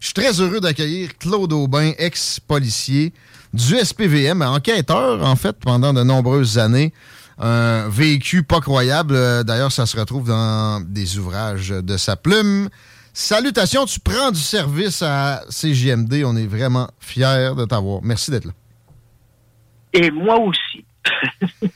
Je suis très heureux d'accueillir Claude Aubin, ex-policier du SPVM, enquêteur, en fait, pendant de nombreuses années. Un vécu pas croyable. Euh, D'ailleurs, ça se retrouve dans des ouvrages de sa plume. Salutations, tu prends du service à CJMD. On est vraiment fiers de t'avoir. Merci d'être là. Et moi aussi.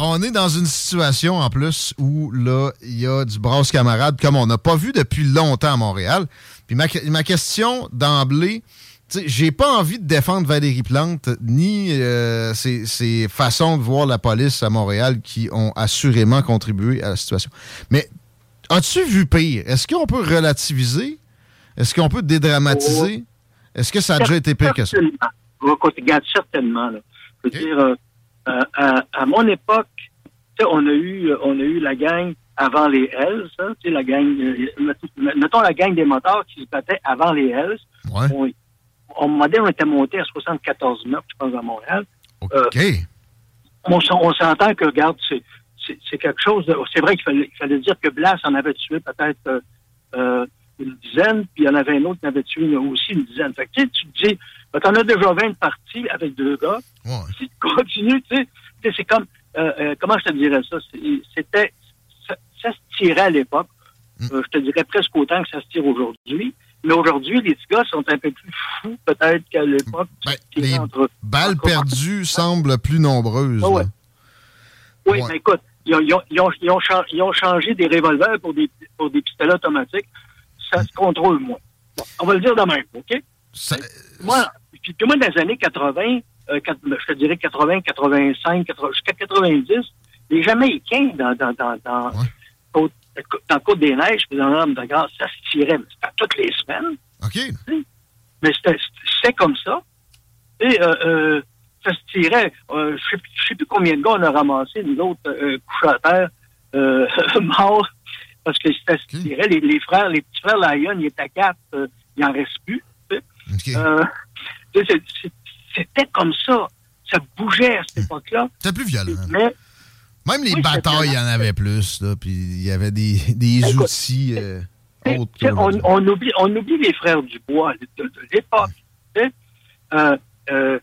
On est dans une situation en plus où là, il y a du brasse camarade comme on n'a pas vu depuis longtemps à Montréal. Puis ma, ma question d'emblée, tu sais, j'ai pas envie de défendre Valérie Plante ni euh, ses, ses façons de voir la police à Montréal qui ont assurément contribué à la situation. Mais as-tu vu pire? Est-ce qu'on peut relativiser? Est-ce qu'on peut dédramatiser? Est-ce que ça a déjà été pire que ça? Regarde, certainement. Là. Je veux dire, euh, euh, à, à mon époque, on a eu, on a eu la gang avant les Hells, hein, tu sais, la gang, euh, mettons- la gang des motards qui se battaient avant les Hells. Ouais. On, on, modèle, on était monté à 74 meurtres, je pense, à Montréal. Euh, OK. on, s'en- on s'entend que, regarde, c'est, quelque chose de. C'est vrai qu'il fallait, fallait dire que Blas en avait tué peut-être euh, euh, une dizaine, puis il y en avait un autre qui en avait tué une- aussi une dizaine. Fait que, tu sais, tu te dis, ben, t'en as déjà 20 parties avec deux gars. Si tu continues, tu sais, c'est comme. euh, euh, comment je te dirais ça? C'était. Tirait à l'époque. Euh, je te dirais presque autant que ça se tire aujourd'hui. Mais aujourd'hui, les petits gars sont un peu plus fous, peut-être, qu'à l'époque. qui les entre- Balles perdues semblent plus nombreuses. Ah ouais. Oui, mais écoute, ils ont, ils ont- ils ont- ils ont chan- ils ont changé des revolvers pour des, pour des pistolets automatiques. Ça se contrôle moins. Bon, on va le dire de même, OK? Moi, puis, moi, dans les années 80, euh, quat- je te dirais 80, 85, 80, jusqu'à 90, les Jamaïcains dans, dans, dans, dans, dans Côte des Neiges, puis dans l'Homme de Grâce, ça se tirait, mais c'était toutes les semaines. OK. Mais c'était comme ça. Et euh, euh, ça se tirait. Euh, je je sais plus combien de gars on a ramassé, nous autres, couchés à terre, morts, parce que ça se tirait. Les, les frères, les petits frères Lyon, ils étaient à quatre, il n'en reste plus. C'était comme ça. Ça bougeait à cette époque-là. C'était plus violent. Mais Même les Oui, batailles, il y en avait plus. Puis il y avait des, des Écoute, outils euh, autres. On, on oublie, on oublie les frères Dubois de, de l'époque. Euh, euh,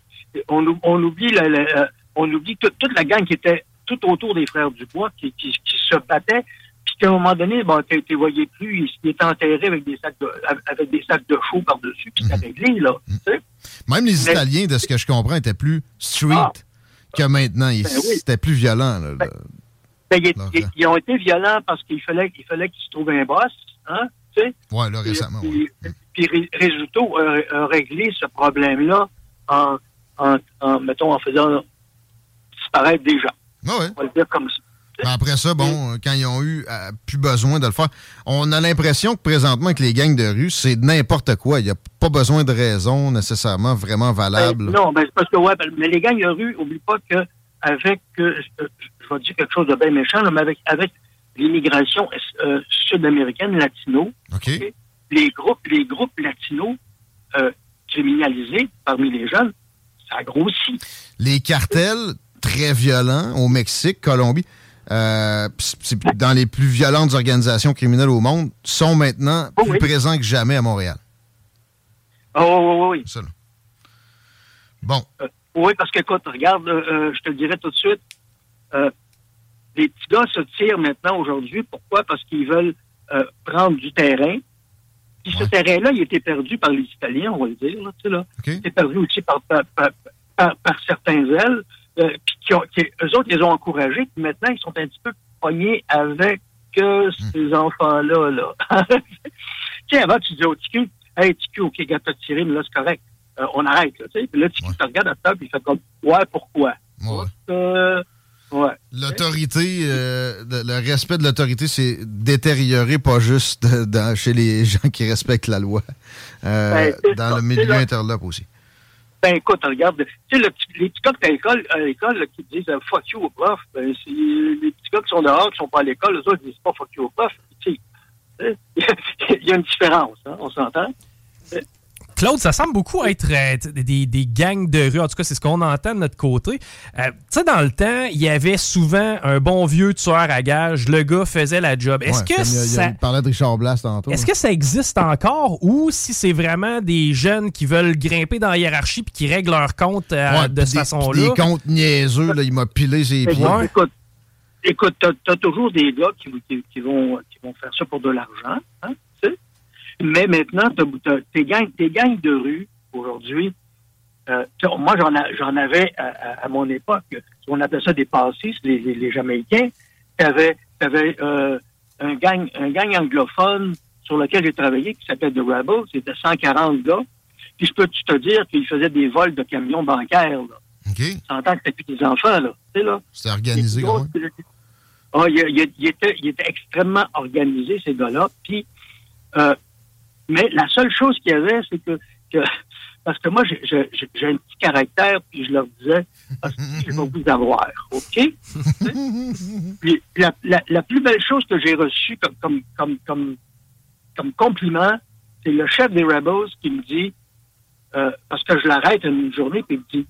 on, ou- on oublie, la- la- on oublie toute, toute la gang qui était tout autour des frères Dubois, qui, qui, qui se battaient, puis qu'à un moment donné, bon, tu ne voyais plus, ils étaient enterrés avec des sacs de, avec des sacs de chaux par-dessus, puis c'était réglé, là. sais. Même les Mais- Italiens, de ce que je comprends, étaient plus street Ah. Que maintenant. Ben oui. C'était plus violent. là, là. Ben, ils, ont été violents parce qu'il fallait, fallait qu'ils se trouvent un boss, hein, tu sais. Ouais, là, récemment. ouais. Puis, puis Ré- Résultat a, a réglé ce problème-là en, en, en, mettons, en faisant disparaître des gens. Ah ouais. On va le dire comme ça. Mais après ça, bon, euh, quand ils ont eu euh, plus besoin de le faire, on a l'impression que présentement, avec les gangs de rue, c'est n'importe quoi. Il n'y a pas besoin de raison nécessairement vraiment valable. Ben, non, ben, c'est parce que, ouais, ben, mais les gangs de rue, oublie pas que avec, euh, je vais dire quelque chose de bien méchant, là, mais avec, avec l'immigration euh, sud-américaine, latino, les groupes, les groupes latinos criminalisés parmi les jeunes, ça grossit. Les cartels très violents au Mexique, Colombie, euh, dans les plus violentes organisations criminelles au monde, sont maintenant Oh plus présents que jamais à Montréal. Oh, oui, oui. Ça, là. Bon. Euh, oui, parce que, écoute, regarde, euh, je te le dirai tout de suite, les petits gars se tirent maintenant aujourd'hui. Pourquoi? Parce qu'ils veulent prendre du terrain. Puis ce terrain-là, il était perdu par les Italiens, on va le dire. Là. Il était perdu aussi par, par, par, par- par certains ailes. Euh, puis qui ont, qui, eux autres, ils les ont encouragés. Puis maintenant, ils sont un petit peu pognés avec euh, ces enfants-là. Là. tu sais, avant, tu disais au TQ, Hey, TQ, OK, gars, t'as tiré, mais là, c'est correct. Euh, on arrête. Là, tu sais. Puis là, TQ Ouais. te regarde à table, puis il fait comme Ouais, pourquoi? Ouais. Euh, ouais. L'autorité, euh, le respect de l'autorité, c'est détérioré pas juste dans- chez les gens qui respectent la loi, euh, Ben, dans ça, le milieu interlope aussi. Ben écoute, regarde, tu sais, les petits gars que à l'école, à l'école qui disent euh, fuck you au prof, ben, c'est les petits gars qui sont dehors, qui sont pas à l'école, eux autres ils disent pas fuck you au prof. Tu sais, il y a une différence, hein, on s'entend? Claude, ça semble beaucoup être euh, des, des gangs de rue. En tout cas, c'est ce qu'on entend de notre côté. Euh, tu sais, dans le temps, il y avait souvent un bon vieux tueur à gage. Le gars faisait la job. Est-ce Ouais, que il ça... il parlait de Richard Blas tantôt. Est-ce que ça existe encore ou si c'est vraiment des jeunes qui veulent grimper dans la hiérarchie puis qui règlent leur compte euh, Ouais, de cette des- façon-là? Des comptes niaiseux, là, il m'a pilé ses pieds. Ouais. Écoute, écoute, t'as, t'as toujours des gars qui, qui, qui vont, qui vont faire ça pour de l'argent, hein, tu sais. Mais maintenant, t'as, t'as- tes, gangs, tes gangs de rue, aujourd'hui, euh, moi, j'en, a- j'en avais à, à- à mon époque, on appelait ça des passistes, les, les, les Jamaïcains. T'avais, t'avais euh, un, gang, un gang anglophone sur lequel j'ai travaillé qui s'appelle The Rebels. C'était 140 gars. Puis je peux te dire qu'ils faisaient des vols de camions bancaires. Là. OK. T'entends que c'était plus des enfants, là. Tu sais, là. C'est organisé, même. Ah, il, était, il était extrêmement organisé, ces gars-là. Puis, euh, mais la seule chose qu'il y avait, c'est que, parce que moi, j'ai- un petit caractère, puis je leur disais, que je vais vous avoir, OK? puis la, la, plus belle chose que j'ai reçue comme, comme, comme, comme, compliment, c'est le chef des Rebels qui me dit, euh, parce que je l'arrête une journée, puis il me dit,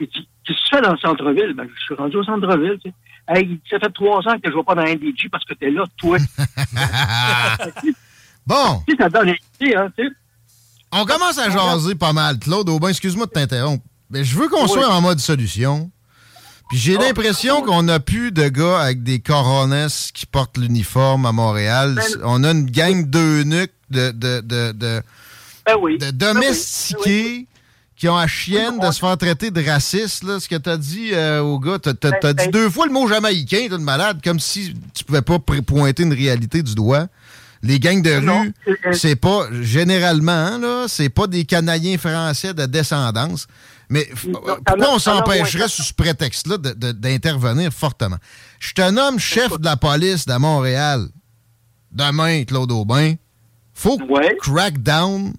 il dit, qu'est-ce que tu fais dans le centre-ville? Ben, je suis rendu au centre-ville, tu sais. Hey, ça fait trois ans que je ne vais pas dans un parce que t'es là, toi. bon, ça donne idée, hein, tu sais. on commence à jaser pas mal. Claude Aubin, excuse-moi de t'interrompre. Mais je veux qu'on Oui. soit en mode solution. Puis j'ai Oh. l'impression qu'on n'a plus de gars avec des coronesses qui portent l'uniforme à Montréal. Ben- On a une gang d'eunuques, de, de, de, de, Ben oui. de Ben oui. domestiqués qui ont à chienne de se faire traiter de raciste. Là, ce que t'as dit euh, au gars, t'as t'as dit deux fois le mot jamaïcain, t'es une malade, comme si tu pouvais pas pointer une réalité du doigt. Les gangs de Non, rue, euh, euh, c'est pas, généralement, là, c'est pas des Canadiens français de descendance. Mais Non, euh, pourquoi on s'empêcherait sous ce prétexte-là d'intervenir fortement? Je te nomme chef de la police de Montréal. Demain, Claude Aubin. Faut Ouais. crack down.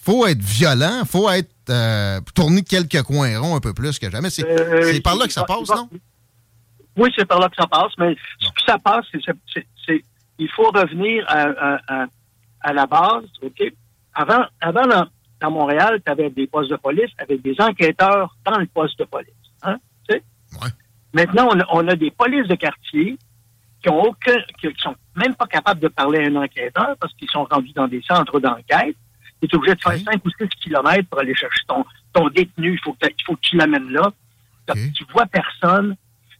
Faut être violent. Faut être euh, tourner quelques coins ronds un peu plus que jamais. C'est Euh, c'est par là que ça passe, non? Oui, c'est par là que ça passe, mais ce que ça passe, c'est- il faut revenir à, à- à- à la base, OK? Avant, avant dans, dans Montréal, tu avais des postes de police avec des enquêteurs dans le poste de police. Hein? Ouais. Maintenant, on a, on a des polices de quartier qui ont aucun, qui qui sont même pas capables de parler à un enquêteur parce qu'ils sont rendus dans des centres d'enquête. Tu es obligé de faire Ok. 5 ou 6 kilomètres pour aller chercher ton, ton détenu. Il faut faut que tu l'amènes là. Ok. Tu vois personne.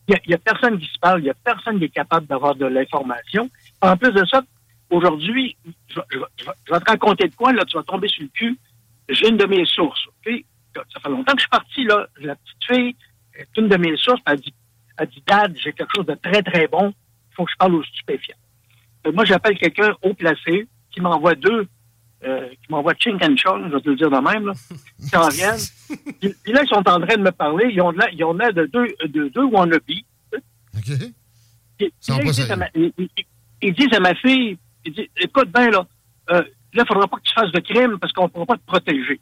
Il n'y a, personne qui se parle. Il n'y a personne qui est capable d'avoir de l'information. En plus de ça, aujourd'hui, je, vais- je je vais- te raconter de quoi, là, tu vas tomber sur le cul. J'ai une de mes sources. OK? Ça fait longtemps que je suis parti, là. La petite fille, est une de mes sources, elle dit, elle dit Dad, j'ai quelque chose de très, très bon. Il faut que je parle aux stupéfiants. Que moi, j'appelle quelqu'un haut placé qui m'envoie deux, euh, qui m'envoie Ching and Chong, je vais te le dire de même, là, qui en viennent. Puis, puis là, ils sont en train de me parler. Ils ont de ils ont de deux, de deux wannabes. Puis, OK. puis là, pas ils, disent sérieux. à ma, ils, ils- disent à ma fille, ils disent, écoute bien, là, euh, là, il faudra pas que tu fasses de crime parce qu'on ne pourra pas te protéger.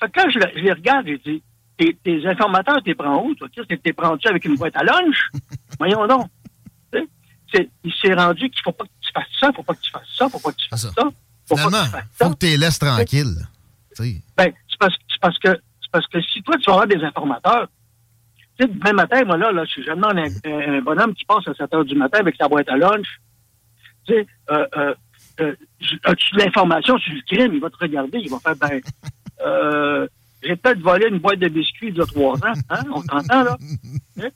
Fait que quand je, le- je les regarde, j'ai dit, tes, tes informateurs, t'es prends où, toi? Tu sais, T'es prends-tu avec une boîte à lunch? Voyons donc. C'est- Il s'est rendu qu'il faut pas que tu fasses ça, faut pas que tu fasses ça, faut pas que tu fasses ça. ça. Faut pas que tu fasses ça. faut que tu les laisses tranquilles. Ben, c'est parce, c'est parce que c'est parce que si toi, tu vas avoir des informateurs, tu sais, demain matin, moi, là, là, je demande un, un, bonhomme qui passe à 7 heures du matin avec sa boîte à lunch. Tu sais, euh, euh, euh, as-tu de l'information sur le crime? Il va te regarder, il va faire, ben, euh, j'ai peut-être volé une boîte de biscuits il y a trois ans. Hein? On t'entend, là? Hein?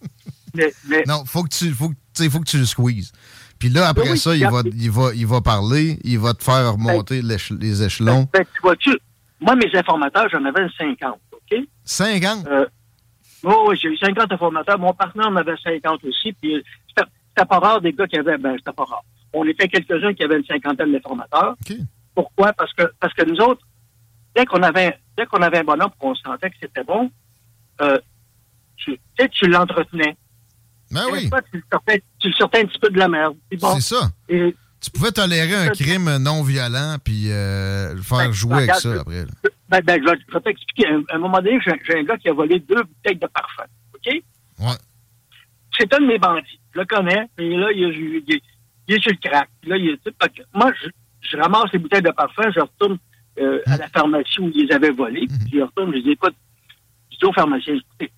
Mais, mais, Non, faut que tu, faut, que- tu sais, faut que tu le squeezes. Puis là, après Oui, ça, il va, il, va, il va parler, il va te faire remonter l'éche- les échelons. Ben, tu vois-tu, moi, mes informateurs, j'en avais 50, OK? 50? Euh, oh, oui, j'ai eu 50 informateurs. Mon partenaire en avait 50 aussi. Puis c'était pas rare des gars qui avaient, ben, c'était pas rare. On était quelques-uns qui avaient une cinquantaine d'informateurs. OK. Pourquoi? Parce que, parce que nous autres, dès qu'on avait, dès qu'on avait un bonhomme qu'on sentait que c'était bon, euh, tu, tu sais, tu l'entretenais. Ben oui, fois, Tu, le sortais, tu le sortais un petit peu de la merde. Bon, c'est ça. et, Tu pouvais tolérer un crime non violent puis euh, le faire Ben, jouer avec regarde, ça après. là. Ben, ben, je vais, je vais t'expliquer. À un, moment donné, j'ai un gars qui a volé deux bouteilles de parfum. OK? Ouais. c'est un de mes bandits. Je le connais. Et là, il, est- il est- il est sur le crack. Là, il est- moi, je, je ramasse les bouteilles de parfum, je retourne euh, à la pharmacie où ils les avaient volées. Puis je retourne, je dis, écoute, je dis au pharmacien, écoutez,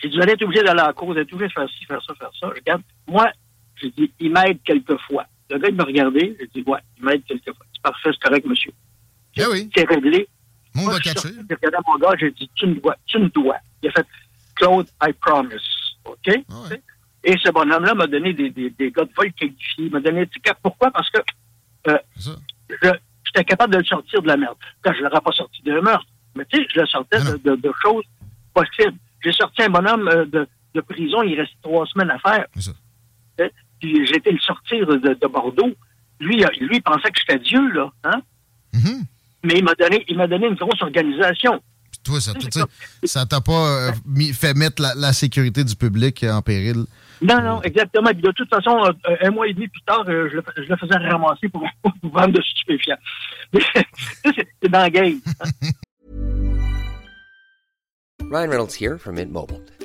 j'ai dit, vous allez être obligé d'aller à la cause, vous allez être obligé de faire ci, faire ça, faire ça. Regarde, moi, j'ai dit, il m'aide quelquefois. Le gars, il m'a regardé, j'ai dit, ouais, il m'aide quelquefois. C'est parfait, c'est correct, monsieur. Ben oui, C'est réglé. on va catcher. J'ai regardé mon gars, j'ai dit, tu me dois, tu me dois. Il a fait, Claude, I promise. OK? Ah ouais. Et ce bonhomme-là m'a donné des, des, des gars de vol qualifiés. Il m'a donné un ticket. Pourquoi? Parce que euh, j'étais capable de le sortir de la merde. Quand je ne l'aurais pas sorti d'un meurtre. Mais tu sais, je le sortais Ah de, de- de choses possibles. J'ai sorti un bonhomme euh, de, de prison, il restait trois semaines à faire. C'est ça. Hein? Puis j'ai été le sortir de, de Bordeaux. Lui, euh, lui, il pensait que j'étais Dieu, là. Hein? Mhm. Mais il m'a donné, il m'a donné une grosse organisation. Puis toi, ça ça t'a pas euh, mis- fait mettre la, la sécurité du public en péril? Non, non, exactement. Puis de toute façon, euh, un mois et demi plus tard, euh, je, le, je le faisais ramasser pour, pour vendre de stupéfiants. Mais ça, c'est c'est dans la game. Ryan Reynolds here from Mint Mobile.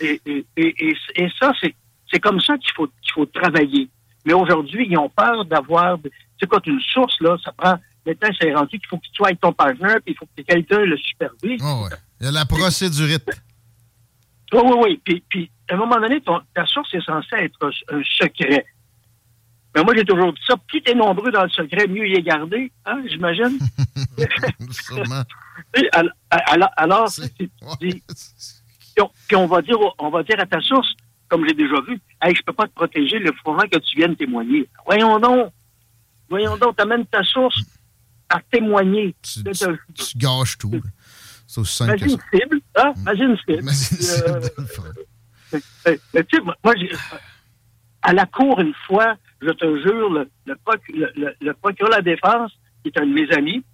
Et, et, et, et, ça, c'est c'est comme ça qu'il faut, qu'il faut travailler. Mais aujourd'hui, ils ont peur d'avoir... Tu sais, quand une source, là, ça prend... Maintenant, c'est rendu qu'il faut que tu sois ton partenaire, puis il faut que quelqu'un le supervise. Oh, ouais. Il y a la procédurite. Oui, oui, oui. Puis, puis, à un moment donné, ton, ta source est censée être un, un secret. Mais moi, j'ai toujours dit ça. Plus t'es nombreux dans le secret, mieux il est gardé. Hein, j'imagine? Sûrement. Alors, alors C'est- c'est- ouais. Puis on- puis on va dire, on va dire à ta source, comme j'ai déjà vu, hey, je peux pas te protéger le moment que tu viennes témoigner. Voyons donc, voyons donc, t'amènes ta source à témoigner. Tu, De- tu- de- tu gâches tout. là. C'est aussi simple que Imagine ça. une cible, hein? Imagine une cible. Imagine c'est Euh, de le faire. mais, mais tu sais, moi, à la cour, une fois, je te jure, le, le, proc- le- le- le procureur de la défense, qui est un de mes amis,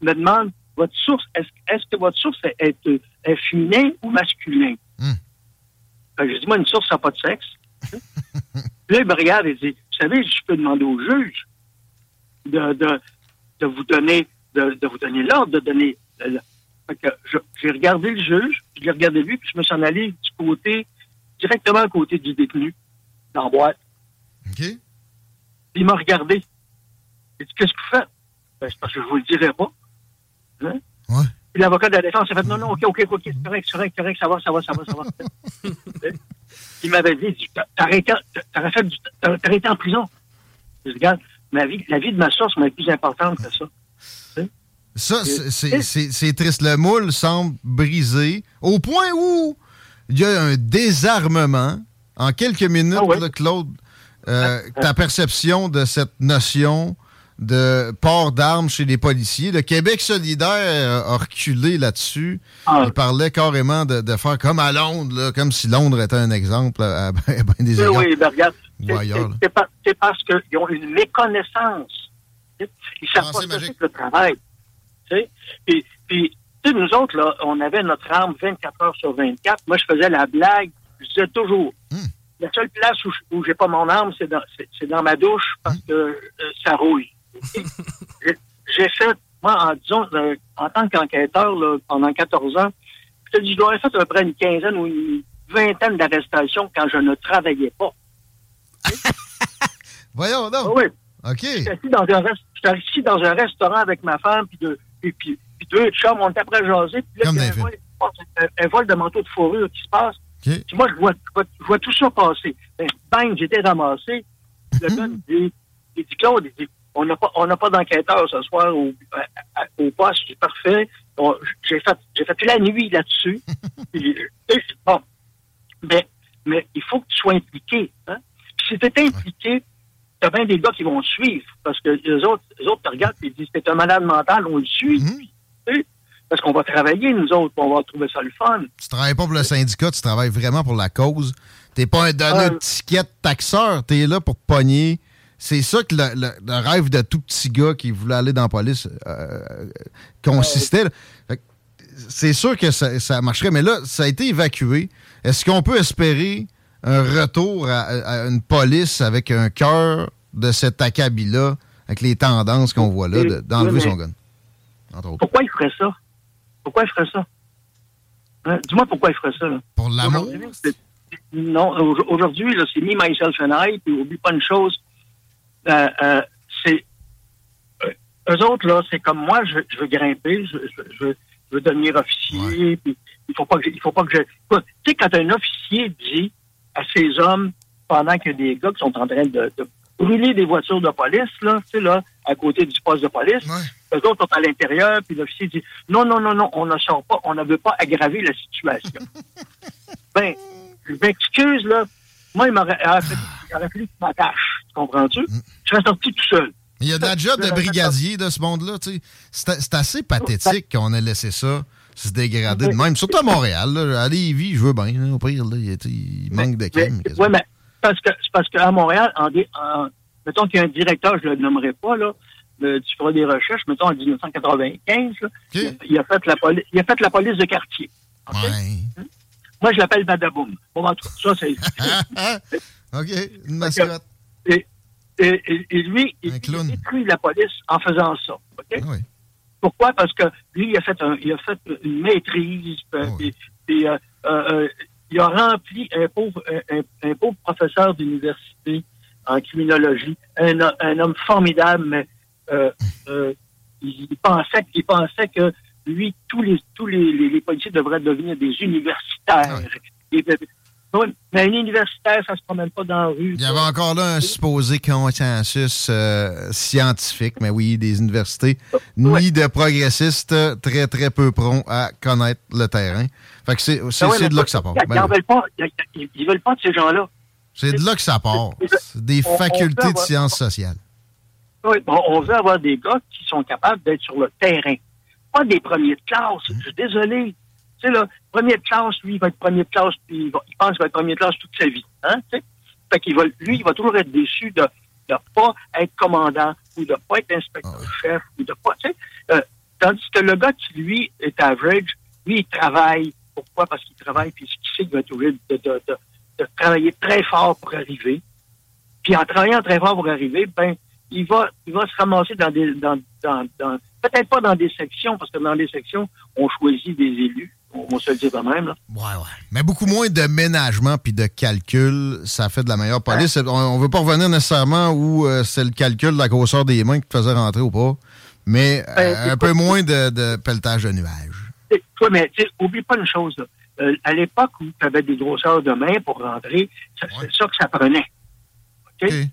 me demande votre source, est-ce que votre source est, est, est féminin ou masculin? Hmm. Que je dis, moi, une source, ça n'a pas de sexe. Là, il me regarde et dit, vous savez, je peux demander au juge de, de, de vous donner de, de vous donner l'ordre, de donner. j'ai regardé le juge, je l'ai regardé lui, puis je me suis en allé du côté, directement à côté du détenu, dans la boîte. OK? Puis il m'a regardé. Il dit, qu'est-ce que vous faites? Ben, c'est parce que je vous le dirai pas. Hein? Ouais. Puis l'avocat de la défense a fait, non, non, OK, OK, OK, c'est correct, c'est correct, c'est correct, ça va, ça va, ça va, ça va. il m'avait dit, t'aurais été, été en prison. Je dis, regarde, ma vie, la vie de ma source m'est plus importante que ça. Ça, c'est- c'est c'est- c'est triste. Le moule semble brisé au point où il y a un désarmement. En quelques minutes, Ah là, Claude, euh, ta perception de cette notion de port d'armes chez les policiers. Le Québec solidaire a reculé là-dessus. Ah. Il parlait carrément de, de faire comme à Londres, là, comme si Londres était un exemple à, à ben des Oui, oui, ben regarde, c'est- pas- parce qu'ils ont une méconnaissance. Ils savent pas Pensée ce le travail. Puis, nous autres, là, on avait notre arme 24 heures sur 24. Moi, je faisais la blague. Je disais toujours, Hmm. la seule place où, j'ai pas mon arme, c'est dans, dans ma douche parce que euh, ça rouille. J'ai- fait, moi, en, disons, euh, en tant qu'enquêteur, pendant 14 ans, je te dis, je dois avoir fait à peu près une quinzaine ou une vingtaine d'arrestations quand je ne travaillais pas. Voyons Ah donc. oui. OK. J'étais assis dans un, rest- j'étais assis dans un restaurant avec ma femme, puis, deux, puis, puis, puis deux chums, on était après jaser, puis là, il y a un vol, un, un de manteau de fourrure qui se passe. OK. Puis moi, je vois, je vois, je vois tout ça passer. Ben, bang, j'étais ramassé. Le gars me dit, il dit, Claude, il dit, on n'a pas, on n'a pas d'enquêteur ce soir au, à- au poste, c'est parfait. J'ai fait, j'ai fait toute la nuit là-dessus. Euh, bon. Mais, mais il faut que tu sois impliqué, hein. Puis si t'es impliqué, t'as bien des gars qui vont te suivre. Parce que les autres, les autres te regardent et disent, t'es un malade mental, on le suit. Mhm. Parce qu'on va travailler, nous autres, on va trouver ça le fun. Tu travailles pas pour le syndicat, tu travailles vraiment pour la cause. T'es pas un donneur de Euh. ticket taxeur, t'es là pour pogner. C'est ça que le, le- le rêve de tout petit gars qui voulait aller dans la police euh, consistait. C'est sûr que ça, ça marcherait, mais là, ça a été évacué. Est-ce qu'on peut espérer un retour à, à une police avec un cœur de cet acabit-là, avec les tendances qu'on voit là, de- d'enlever son gun? Pourquoi il ferait ça? Pourquoi il ferait ça? Hein? Dis-moi pourquoi il ferait ça. Là. Pour l'amour? Non, au- aujourd'hui, c'est me, myself and I, puis oublie pas une chose. Euh, euh, c'est. euh, eux autres, là, c'est comme moi, je, je veux grimper, je, je- je veux- je veux devenir officier, puis il faut pas que, je- il faut pas que je. Tu sais, quand un officier dit à ses hommes, pendant qu'il a des gars qui sont en train de, de brûler des voitures de police, là, tu sais, là, à côté du poste de police, Ouais. eux autres sont à l'intérieur, puis l'officier dit non, non, non, non, on ne sort pas, on ne veut pas aggraver la situation. ben, je m'excuse, là. Moi, il m'aurait fallu il aurait fallu que je m'attache. Tu comprends-tu? Je serais sorti tout seul. Il y a de la job de brigadier de ce monde-là. tu sais. C'est assez pathétique qu'on ait laissé ça se dégrader de même. Surtout à Montréal. Là. À Lévis, je veux bien. là, au pire, là, il, il manque de Mais, crème. ouais, mais parce que parce qu'à Montréal, en, dé- en- mettons qu'il y a un directeur, je ne le nommerai pas, là, tu feras des recherches, mettons en 1995, là, il, a, il a fait la poli- il a fait la police de quartier. Ouais. Moi, je l'appelle Badaboum. Bon, en tout cas, ça, c'est. OK, une mascotte. Et, et, et- et lui, il, détruit la police en faisant ça. Ah oui. Pourquoi? Parce que lui, il a fait, un, il a fait une maîtrise, euh, Ah oui. euh, euh, il a rempli un pauvre, un, pauvre professeur d'université en criminologie, un, un homme formidable, mais euh, euh, il, pensait, il pensait que lui, tous les tous les, les, les policiers devraient devenir des universitaires. Et- oui, mais un universitaire, ça se promène pas dans la rue. Il y avait encore là un supposé consensus euh, scientifique, mais oui, des universités, ni de progressistes très, très peu prompts à connaître le terrain. Fait que c'est mais de là que ça part. Ils Ben n'en oui. veulent pas. Ils, ils- ils veulent pas de ces gens-là. C'est de là que ça part. Des On- on facultés de sciences sociales. Oui, bon, on veut avoir des gars qui sont capables d'être sur le terrain. Pas des premiers de classe. Je suis désolé. Tu sais, là, premier de classe, lui, il va être premier de classe, puis il, va- il pense qu'il va être premier de classe toute sa vie. Hein, tu sais? Fait qu'il va, lui, il va toujours être déçu de ne pas être commandant ou de pas être inspecteur-chef ou de pas, tu sais. euh, tandis que le gars qui, lui, est average, lui, il travaille. Pourquoi? Parce qu'il travaille, puis il sait qu'il va être obligé de, de, de, de travailler très fort pour arriver. Puis en travaillant très fort pour arriver, ben, il va, il va se ramasser dans des, dans, dans, dans- peut-être pas dans des sections, parce que dans des sections, on choisit des élus. On, se le dit quand même, là. Ouais, ouais. Mais beaucoup moins de ménagement puis de calcul, ça fait de la meilleure police. On, on veut pas revenir nécessairement où euh, c'est le calcul de la grosseur des mains qui te faisait rentrer ou pas, mais euh, Ben, un écoute- peu moins de, de pelletage de nuages. Sais, mais tu sais, oublie pas une chose, là. Euh, à l'époque où tu avais des grosseurs de main pour rentrer, c'est ça que ça prenait. OK? Sais?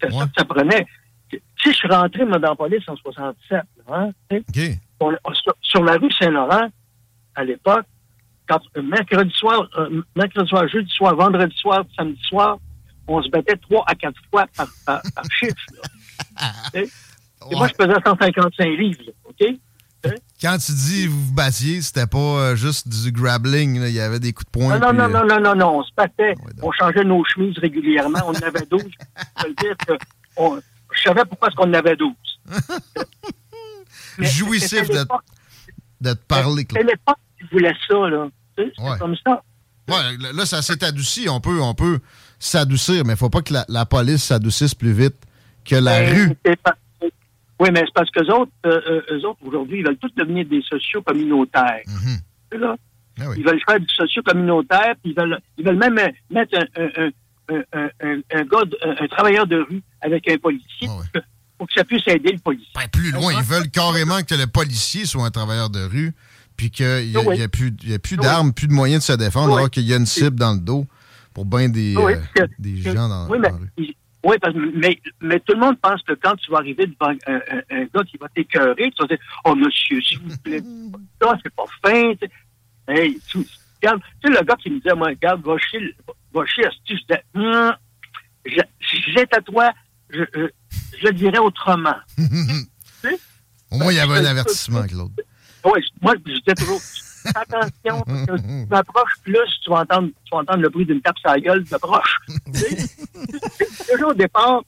C'est ça que ça prenait. Tu sais, je suis rentré, moi, dans la police en 67, là, hein, tu sais. On- on- sur, sur la rue Saint-Laurent, à l'époque, quand euh, mercredi soir, euh, mercredi soir, jeudi soir, vendredi soir, samedi soir, on se battait trois à quatre fois par, par, par chiffre. Et moi, je pesais 155 livres, là, OK? Quand tu dis vous vous battiez, c'était pas euh, juste du grappling. là. Il y avait des coups de poing. Non, non, puis, non, non, non, non, non, on se battait. on changeait nos chemises régulièrement. On en avait 12. Je peux le dire que on- je savais pourquoi est-ce qu'on en avait 12. Mais Jouissif de, de te parler. C'était l'époque voulait ça, là. Ouais. comme ça. Ouais, là, ça s'est adouci. On peut, on peut s'adoucir, mais il faut pas que la, la police s'adoucisse plus vite que la Ben, rue. c'est pas- Oui, mais c'est parce qu'eux autres, euh, euh, eux autres, aujourd'hui, ils veulent tous devenir des sociaux communautaires. Mhm. Là? Ah oui. Ils veulent faire du socio communautaire, puis ils veulent, ils veulent même mettre un, un, un, un, un, un gars, un, travailleur de rue avec un policier Ah pour que ça puisse aider le policier. Ben, plus loin, ils veulent carrément que le policier soit un travailleur de rue, puis qu'il n'y a, Oui. il y a plus, il y a plus Oui. d'armes, plus de moyens de se défendre, Oui. alors qu'il y a une cible dans le dos pour bien des, euh, des gens dans, oui, dans mais, la rue. il- oui, parce mais, mais tout le monde pense que quand tu vas arriver devant un, un, un gars qui va t'écœurer, tu vas dire Oh monsieur, s'il vous plaît, ça, c'est pas fin. tu sais. Hey, tu, regarde, tu sais, le gars qui me disait, moi, regarde, va chier, va chier, asti. je disais, Hum, j'étais à toi, je, je, je le dirais autrement. Au moins, il y avait un Ben, avertissement, Claude. Oui, moi, je disais toujours, fais attention, parce que tu m'approches plus, tu vas entendre, tu vas entendre le bruit d'une tape sur la gueule de proche. Déjà au départ,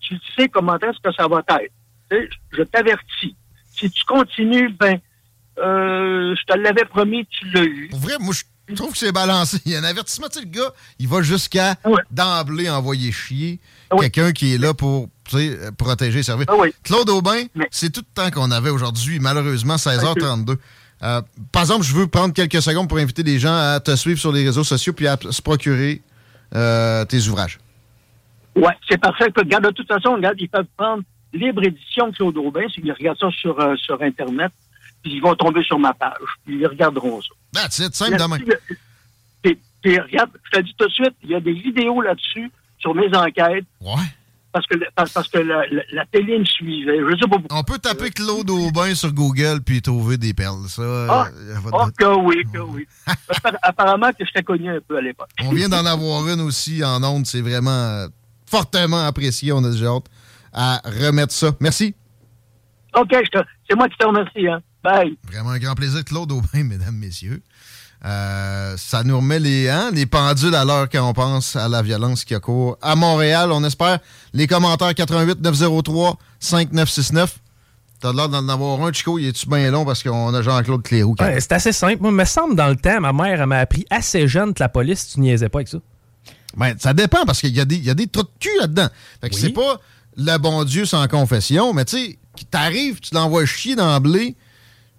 tu sais comment est-ce que ça va être. Je t'avertis. Si tu continues, ben, euh, je te l'avais promis, tu l'as eu. Pour vrai, moi, je trouve que c'est balancé. Il y a un avertissement. Tu sais, le gars, il va jusqu'à d'emblée envoyer chier quelqu'un qui est là pour euh, protéger et servir. Claude Aubin, c'est tout le temps qu'on avait aujourd'hui, malheureusement, 16h32. Euh, par exemple, je veux prendre quelques secondes pour inviter les gens à te suivre sur les réseaux sociaux puis à se procurer euh, tes ouvrages. Ouais, c'est parfait. Regarde, de toute façon, regarde, ils peuvent prendre libre édition Claude Aubin, s'ils regardent ça sur, euh, sur Internet, puis ils vont tomber sur ma page, puis ils regarderont ça. That's it, simple demain. Puis, puis regarde, je te dis tout de suite, il y a des vidéos là-dessus sur mes enquêtes. Ouais. Parce que, parce, parce que la, la- la télé me suivait. Je sais pas pourquoi. On peut taper Claude Aubin sur Google puis trouver des perles. Ça, Ah, euh, y a pas de oh, que oui, que oui. Appar- Apparemment que je t'ai connu un peu à l'époque. On vient d'en avoir une aussi en ondes. C'est vraiment euh, fortement apprécié. On a déjà hâte à remettre ça. Merci. OK, c'est moi qui te remercie. Hein. Bye. Vraiment un grand plaisir. Claude Aubin, mesdames, messieurs. Euh, ça nous remet les, hein, les pendules à l'heure quand on pense à la violence qui a cours à Montréal. On espère les commentaires 88 903 5969. T'as l'air d'en avoir un, Chico. Il est-tu bien long parce qu'on a Jean-Claude Cléroux qui Ouais, c'est assez simple. Moi, il me semble, dans le temps, ma mère elle m'a appris assez jeune que la police, tu niaisais pas avec ça. Ben, ça dépend parce qu'il y, a des- il y a des trous de cul là-dedans. Fait que Oui. c'est pas le bon Dieu sans confession, mais tu sais, t'arrives, tu l'envoies chier d'emblée,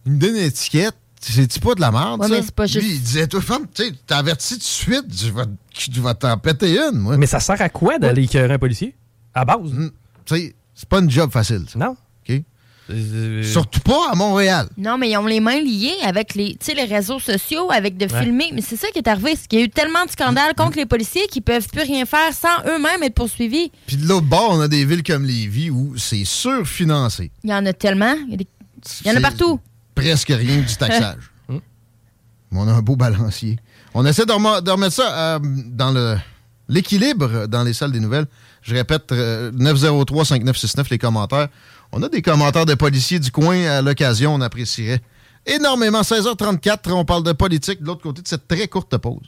il me donne une étiquette, c'est-tu pas de la merde, Ouais, ça? mais c'est pas Lui, juste- il disait, toi, femme, tu t'avertis tout de suite, tu vas, tu vas t'en péter une, moi. Mais ça sert à quoi d'aller écœurer un policier? À base. Tu sais, c'est pas une job facile, ça. Non. OK? Euh, Surtout pas à Montréal. Non, mais ils ont les mains liées avec les, tu sais, les réseaux sociaux, avec de Ouais. filmer. Mais c'est ça qui est arrivé, c'est qu'il y a eu tellement de scandales contre les policiers qu'ils peuvent plus rien faire sans eux-mêmes être poursuivis. Puis de l'autre bord, on a des villes comme Lévis où c'est surfinancé. Il y en a tellement. Il y, a des- il y en a partout. Presque rien que du taxage. Mais on a un beau balancier. On essaie de, rem- de remettre ça euh, dans le l'équilibre dans les salles des nouvelles. Je répète, euh, 903-5969, les commentaires. On a des commentaires de policiers du coin à l'occasion, on apprécierait énormément. 16h34, on parle de politique de l'autre côté de cette très courte pause.